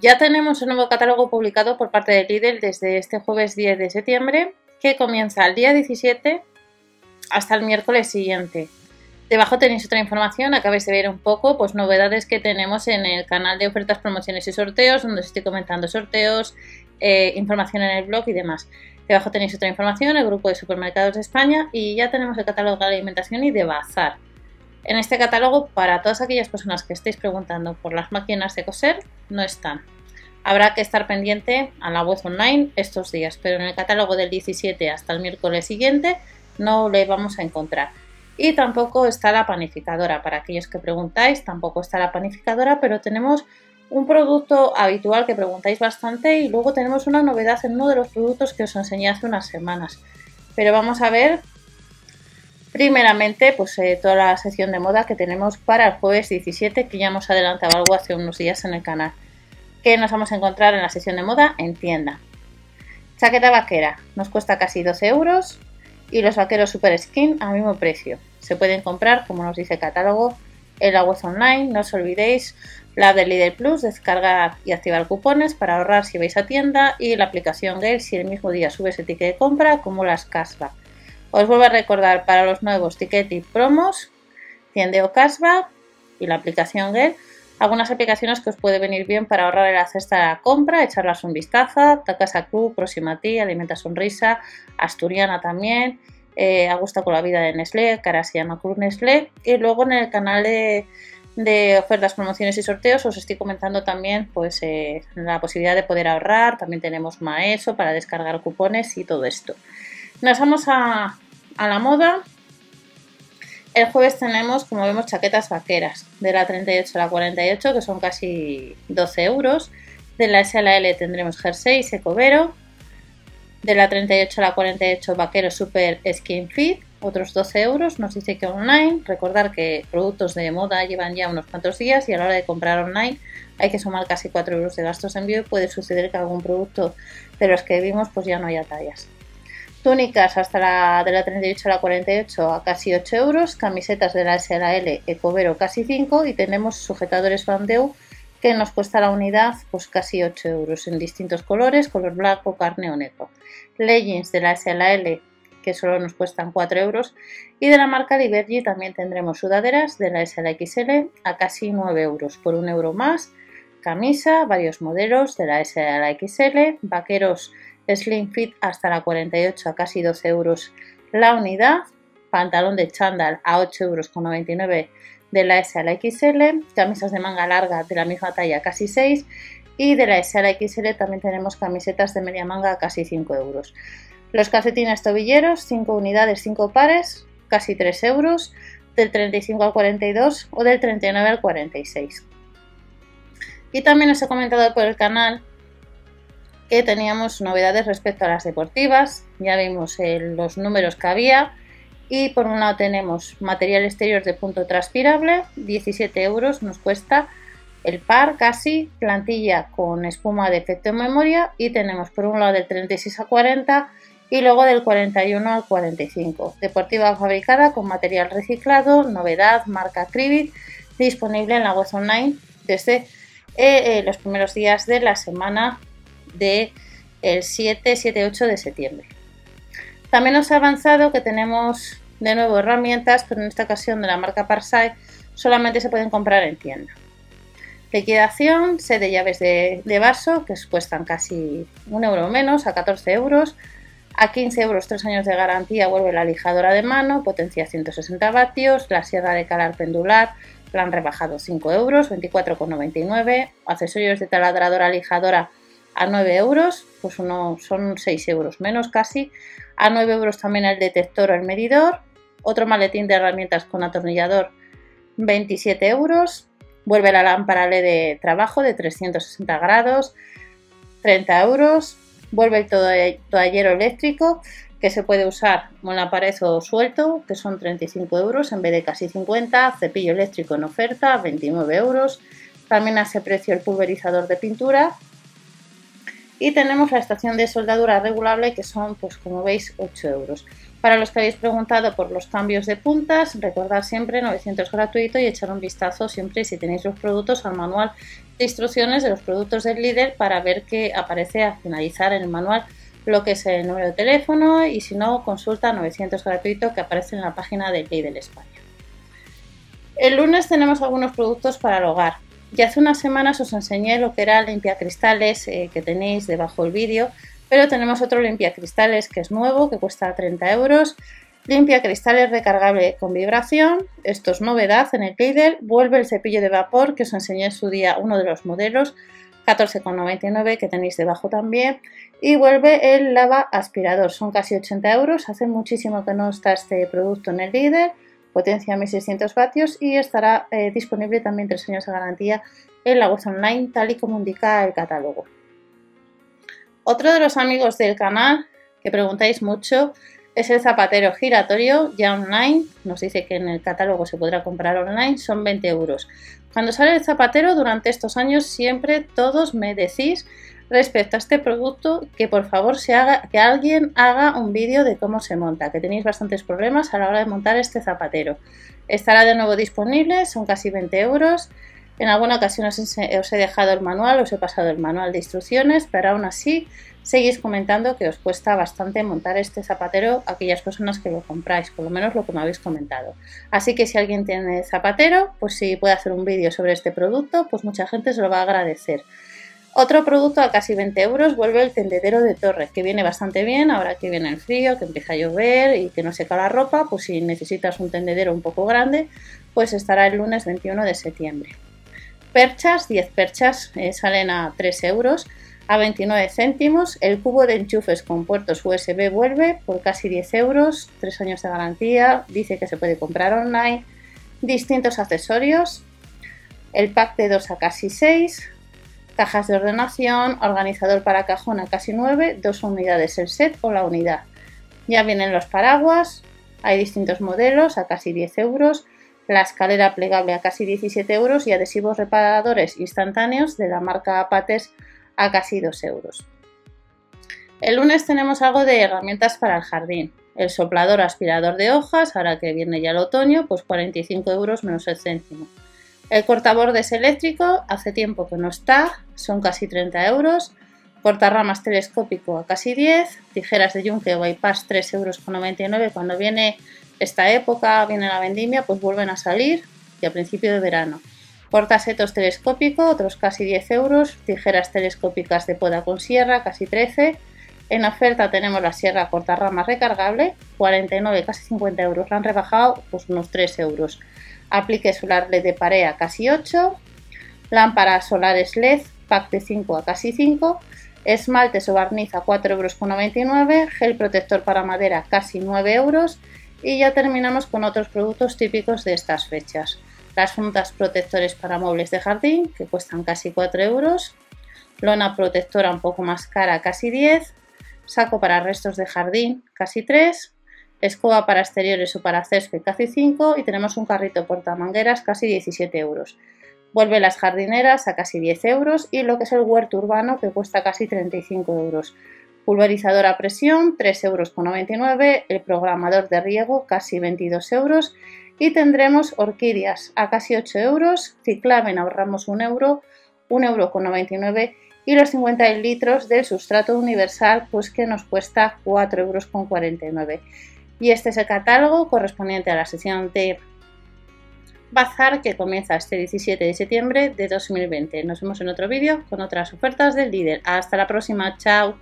Ya tenemos un nuevo catálogo publicado por parte de Lidl desde este jueves 10 de septiembre, que comienza el día 17 hasta el miércoles siguiente. Debajo tenéis otra información, acabáis de ver un poco pues novedades que tenemos en el canal de ofertas, promociones y sorteos, donde os estoy comentando sorteos, eh, información en el blog y demás. Debajo tenéis otra información, el grupo de supermercados de España y ya tenemos el catálogo de alimentación y de bazar. En este catálogo, para todas aquellas personas que estéis preguntando por las máquinas de coser, no están. Habrá que estar pendiente a la web online estos días, pero en el catálogo del 17 hasta el miércoles siguiente no le vamos a encontrar. Y tampoco está la panificadora. Para aquellos que preguntáis, tampoco está la panificadora, pero tenemos un producto habitual que preguntáis bastante y luego tenemos una novedad en uno de los productos que os enseñé hace unas semanas. Pero vamos a ver Primeramente, pues eh, toda la sección de moda que tenemos para el jueves 17, que ya hemos adelantado algo hace unos días en el canal. Que nos vamos a encontrar en la sección de moda en tienda. Chaqueta vaquera, nos cuesta casi 12 euros. Y los vaqueros Super Skin al mismo precio. Se pueden comprar, como nos dice el catálogo, en la web online. No os olvidéis la de Lidl Plus, descargar y activar cupones para ahorrar si vais a tienda. Y la aplicación Gale si el mismo día subes el ticket de compra, como las cashback. Os vuelvo a recordar para los nuevos ticket y promos, Tiendeo Cashback y la aplicación Get, algunas aplicaciones que os puede venir bien para ahorrar el acceso a la compra, echarlas un vistazo, Casa Club, Próxima ti, Alimenta Sonrisa, Asturiana también, eh, A Gusto con la Vida de Nestlé, que ahora se llama Club Nestlé, y luego en el canal de, ofertas, promociones y sorteos os estoy comentando también pues eh, la posibilidad de poder ahorrar, también tenemos Maeso para descargar cupones y todo esto. Nos vamos a, la moda. El jueves tenemos, como vemos, chaquetas vaqueras de la 38 a la 48, que son casi 12 euros. De la S a la L tendremos jersey secovero. De la 38 a la 48, vaquero super skin fit, otros 12 euros. Nos dice que online. Recordar que productos de moda llevan ya unos cuantos días y a la hora de comprar online hay que sumar casi 4 euros de gastos de envío y puede suceder que algún producto de los que vimos pues ya no haya tallas. Túnicas hasta la de la 38 a la 48 a casi 8 euros, camisetas de la S a la L Ecovero casi 5 y tenemos sujetadores Bandeu que nos cuesta la unidad pues casi 8 euros en distintos colores, color blanco, carne o negro. Leggings de la S a la L que solo nos cuestan 4 euros y de la marca Liberty también tendremos sudaderas de la S a la XL a casi 9 euros por 1 euro más, camisa, varios modelos de la S a la XL, vaqueros Slim Fit hasta la 48 a casi 12 euros la unidad, pantalón de chándal a 8 euros con 99 de la S a la XL, camisas de manga larga de la misma talla casi 6 y de la S a la XL también tenemos camisetas de media manga a casi 5 euros. Los calcetines tobilleros, 5 unidades, 5 pares, casi 3 euros, del 35 al 42 o del 39 al 46. Y también os he comentado por el canal que teníamos novedades respecto a las deportivas. Ya vimos eh, los números que había. Y por un lado tenemos material exterior de punto transpirable, 17 euros nos cuesta el par casi, plantilla con espuma de efecto en memoria y tenemos por un lado del 36 a 40 y luego del 41 al 45. Deportiva fabricada con material reciclado, novedad, marca Cribit, disponible en la web online desde eh, eh, los primeros días de la semana de el 7, 7, 8 de septiembre. También os he avanzado que tenemos de nuevo herramientas, pero en esta ocasión de la marca Parsai solamente se pueden comprar en tienda. Liquidación, set de llaves de, vaso, que cuestan casi un euro menos, a 14 euros. A 15 euros, 3 años de garantía, vuelve la lijadora de mano, potencia 160 vatios, la sierra de calar pendular, plan rebajado 5 euros, 24,99. Accesorios de taladradora lijadora a 9 euros, pues uno, son 6 euros menos casi. A 9 euros también el detector o el medidor. Otro maletín de herramientas con atornillador, 27 euros. Vuelve la lámpara LED de trabajo de 360 grados, 30 euros. Vuelve el toallero eléctrico que se puede usar con la pared o suelto, que son 35 euros en vez de casi 50. Cepillo eléctrico en oferta, 29 euros. También ese precio el pulverizador de pintura. Y tenemos la estación de soldadura regulable, que son, pues como veis, 8 euros. Para los que habéis preguntado por los cambios de puntas, recordad siempre 900 gratuito y echar un vistazo siempre si tenéis los productos al manual de instrucciones de los productos del líder para ver que aparece a finalizar en el manual lo que es el número de teléfono y si no, consulta 900 gratuito que aparece en la página del Lidl España. El lunes tenemos algunos productos para el hogar. Ya hace unas semanas os enseñé lo que era limpiacristales cristales eh, que tenéis debajo del vídeo pero tenemos otro limpia cristales que es nuevo, que cuesta 30 euros. Limpia cristales recargable con vibración. Esto es novedad en el Lidl. Vuelve el cepillo de vapor que os enseñé en su día uno de los modelos. 14,99 que tenéis debajo también. Y vuelve el lava aspirador. Son casi 80 euros. Hace muchísimo que no está este producto en el Lidl. Potencia 1600 vatios y estará eh, disponible también 3 años de garantía en la web online tal y como indica el catálogo. Otro de los amigos del canal que preguntáis mucho es el zapatero giratorio ya online. Nos dice que en el catálogo se podrá comprar online, son 20 euros. Cuando sale el zapatero durante estos años siempre todos me decís respecto a este producto que por favor se haga, que alguien haga un vídeo de cómo se monta, que tenéis bastantes problemas a la hora de montar este zapatero. Estará de nuevo disponible, son casi 20 euros. En alguna ocasión os, he dejado el manual, os he pasado el manual de instrucciones, pero aún así seguís comentando que os cuesta bastante montar este zapatero a aquellas personas que lo compráis, por lo menos lo que me habéis comentado. Así que si alguien tiene zapatero, pues si puede hacer un vídeo sobre este producto, pues mucha gente se lo va a agradecer. Otro producto a casi 20 euros vuelve el tendedero de torre, que viene bastante bien ahora que viene el frío, que empieza a llover y que no seca la ropa, pues si necesitas un tendedero un poco grande, pues estará el lunes 21 de septiembre. Perchas, 10 perchas eh, salen a 3 euros, a 29 céntimos. El cubo de enchufes con puertos USB vuelve por casi 10 euros, 3 años de garantía, dice que se puede comprar online. Distintos accesorios, el pack de 2 a casi 6, cajas de ordenación, organizador para cajón a casi 9, dos unidades el set o la unidad. Ya vienen los paraguas, hay distintos modelos a casi 10 euros, la escalera plegable a casi 17 euros y adhesivos reparadores instantáneos de la marca Apates a casi 2 euros. El lunes tenemos algo de herramientas para el jardín. El soplador aspirador de hojas, ahora que viene ya el otoño, pues 45 euros menos el céntimo. El cortabordes eléctrico, hace tiempo que no está, son casi 30 euros. Cortarramas telescópico a casi 10. Tijeras de yunque o bypass 3,99 euros cuando viene esta época viene la vendimia, pues vuelven a salir y a principio de verano. Portasetos telescópico, otros casi 10 euros. Tijeras telescópicas de poda con sierra, casi 13. En oferta tenemos la sierra cortarramas recargable, 49, casi 50 euros. La han rebajado pues unos 3 euros. Aplique solar LED de parea, casi 8. Lámparas solares LED, pack de 5 a casi 5. Esmaltes o barniz a 4,99 euros. Gel protector para madera, casi 9 euros y ya terminamos con otros productos típicos de estas fechas. Las fundas protectores para muebles de jardín, que cuestan casi 4 euros. Lona protectora un poco más cara, casi 10. Saco para restos de jardín, casi 3. Escoba para exteriores o para césped, casi 5. Y tenemos un carrito portamangueras, casi 17 euros. Vuelve las jardineras a casi 10 euros y lo que es el huerto urbano que cuesta casi 35 euros pulverizador a presión 3,99 euros, el programador de riego casi 22 euros y tendremos orquídeas a casi 8 euros, ciclamen ahorramos 1 euro, 1,99 euro y los 50 litros del sustrato universal pues que nos cuesta 4,49 euros. Y este es el catálogo correspondiente a la sesión de Bazar que comienza este 17 de septiembre de 2020. Nos vemos en otro vídeo con otras ofertas del líder. Hasta la próxima, chao.